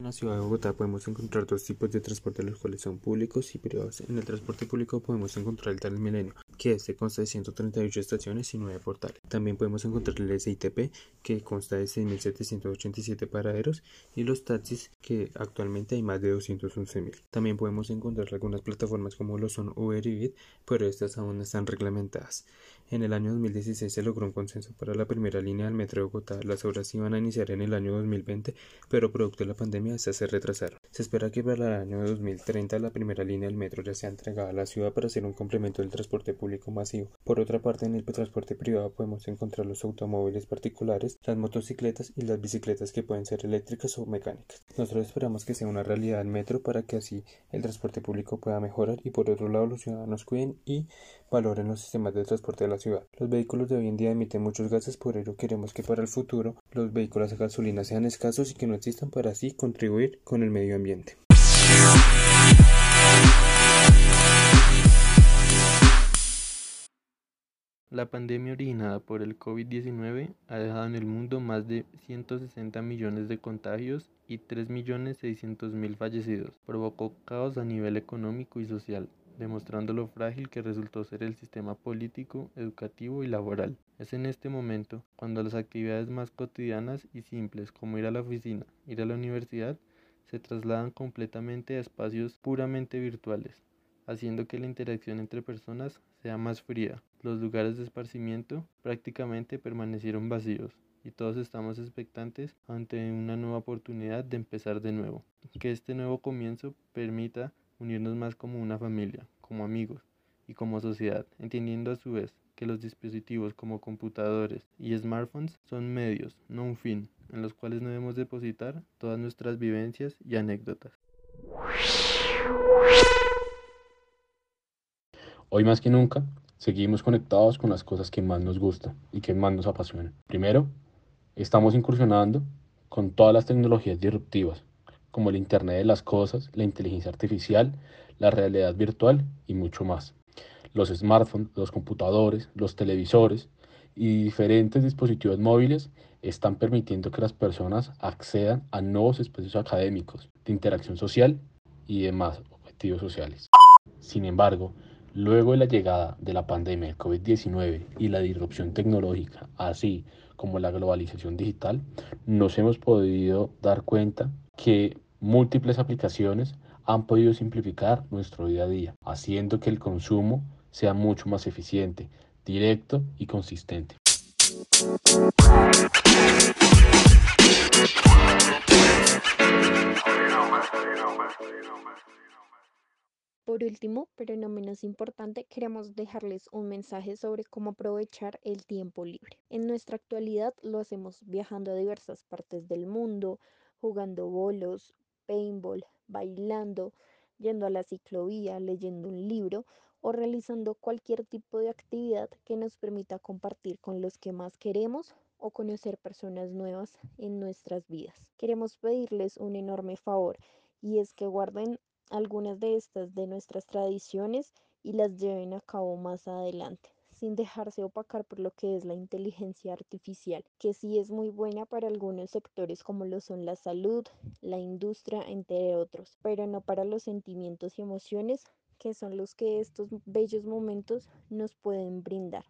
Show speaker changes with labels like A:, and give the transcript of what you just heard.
A: la ciudad de Bogotá podemos encontrar dos tipos de transporte, los cuales son públicos y privados. En el transporte público podemos encontrar el Transmilenio, que este consta de 138 estaciones y 9 portales. También podemos encontrar el SITP, que consta de 6.787 paraderos, y los taxis, que actualmente hay más de 211.000. También podemos encontrar algunas plataformas como lo son Uber y Bit, pero estas aún no están reglamentadas. En el año 2016 se logró un consenso para la primera línea del metro de Bogotá. Las obras iban a iniciar en el año 2020, pero producto de la pandemia estas se retrasaron. Se espera que para el año 2030 la primera línea del metro ya sea entregada a la ciudad para ser un complemento del transporte público masivo. Por otra parte, en el transporte privado podemos encontrar los automóviles particulares, las motocicletas y las bicicletas que pueden ser eléctricas o mecánicas. Nosotros esperamos que sea una realidad el metro para que así el transporte público pueda mejorar y por otro lado los ciudadanos cuiden y valoren los sistemas de transporte de la ciudad. Los vehículos de hoy en día emiten muchos gases, por ello queremos que para el futuro los vehículos a gasolina sean escasos y que no existan para así contribuir con el medio ambiente.
B: La pandemia originada por el COVID-19 ha dejado en el mundo más de 160 millones de contagios y 3.600.000 fallecidos. Provocó caos a nivel económico y social, demostrando lo frágil que resultó ser el sistema político, educativo y laboral. Es en este momento cuando las actividades más cotidianas y simples como ir a la oficina, ir a la universidad, se trasladan completamente a espacios puramente virtuales, haciendo que la interacción entre personas sea más fría. Los lugares de esparcimiento prácticamente permanecieron vacíos y todos estamos expectantes ante una nueva oportunidad de empezar de nuevo. Que este nuevo comienzo permita unirnos más como una familia, como amigos y como sociedad, entendiendo a su vez que los dispositivos como computadores y smartphones son medios, no un fin, en los cuales debemos depositar todas nuestras vivencias y anécdotas.
C: Hoy más que nunca, seguimos conectados con las cosas que más nos gustan y que más nos apasionan. Primero, estamos incursionando con todas las tecnologías disruptivas, como el Internet de las Cosas, la inteligencia artificial, la realidad virtual y mucho más. Los smartphones, los computadores, los televisores y diferentes dispositivos móviles están permitiendo que las personas accedan a nuevos espacios académicos, de interacción social y demás objetivos sociales. Sin embargo, luego de la llegada de la pandemia del COVID-19 y la disrupción tecnológica, así como la globalización digital, nos hemos podido dar cuenta que múltiples aplicaciones han podido simplificar nuestro día a día, haciendo que el consumo sea mucho más eficiente, directo y consistente.
D: Por último, pero no menos importante, queremos dejarles un mensaje sobre cómo aprovechar el tiempo libre. En nuestra actualidad lo hacemos viajando a diversas partes del mundo, jugando bolos, paintball, bailando, yendo a la ciclovía, leyendo un libro o realizando cualquier tipo de actividad que nos permita compartir con los que más queremos o conocer personas nuevas en nuestras vidas. Queremos pedirles un enorme favor y es que guarden algunas de estas de nuestras tradiciones y las lleven a cabo más adelante sin dejarse opacar por lo que es la inteligencia artificial, que sí es muy buena para algunos sectores como lo son la salud, la industria, entre otros, pero no para los sentimientos y emociones que son los que estos bellos momentos nos pueden brindar.